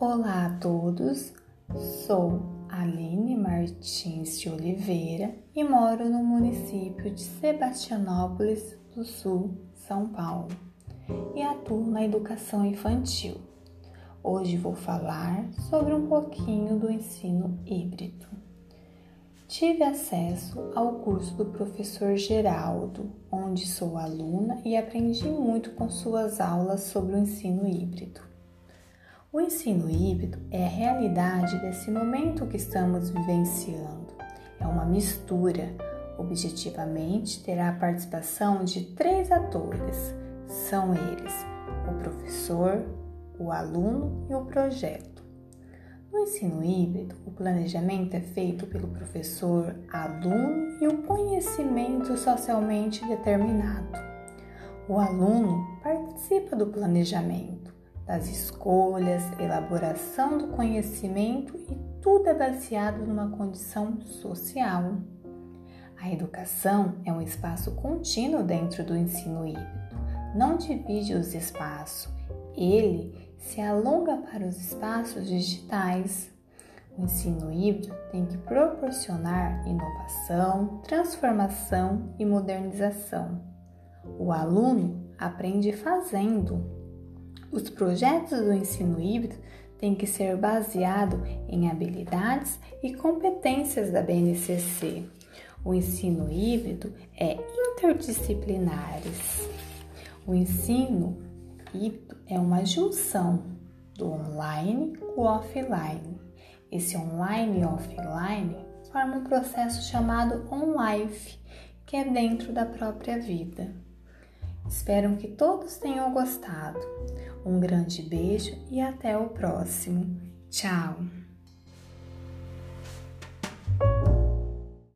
Olá a todos, sou Aline Martins de Oliveira e moro no município de Sebastianópolis do Sul, São Paulo, e atuo na educação infantil. Hoje vou falar sobre um pouquinho do ensino híbrido. Tive acesso ao curso do professor Geraldo, onde sou aluna e aprendi muito com suas aulas sobre o ensino híbrido. O ensino híbrido é a realidade desse momento que estamos vivenciando. É uma mistura. Objetivamente, terá a participação de três atores. São eles: o professor, o aluno e o projeto. No ensino híbrido, o planejamento é feito pelo professor, aluno e o conhecimento socialmente determinado. O aluno participa do planejamento, das escolhas, elaboração do conhecimento e tudo é baseado numa condição social. A educação é um espaço contínuo dentro do ensino híbrido. Não divide os espaços, ele se alonga para os espaços digitais. O ensino híbrido tem que proporcionar inovação, transformação e modernização. O aluno aprende fazendo. Os projetos do ensino híbrido têm que ser baseados em habilidades e competências da BNCC. O ensino híbrido é interdisciplinar. O ensino híbrido é uma junção do online com o offline. Esse online e offline forma um processo chamado on-life, que é dentro da própria vida. Espero que todos tenham gostado. Um grande beijo e até o próximo. Tchau!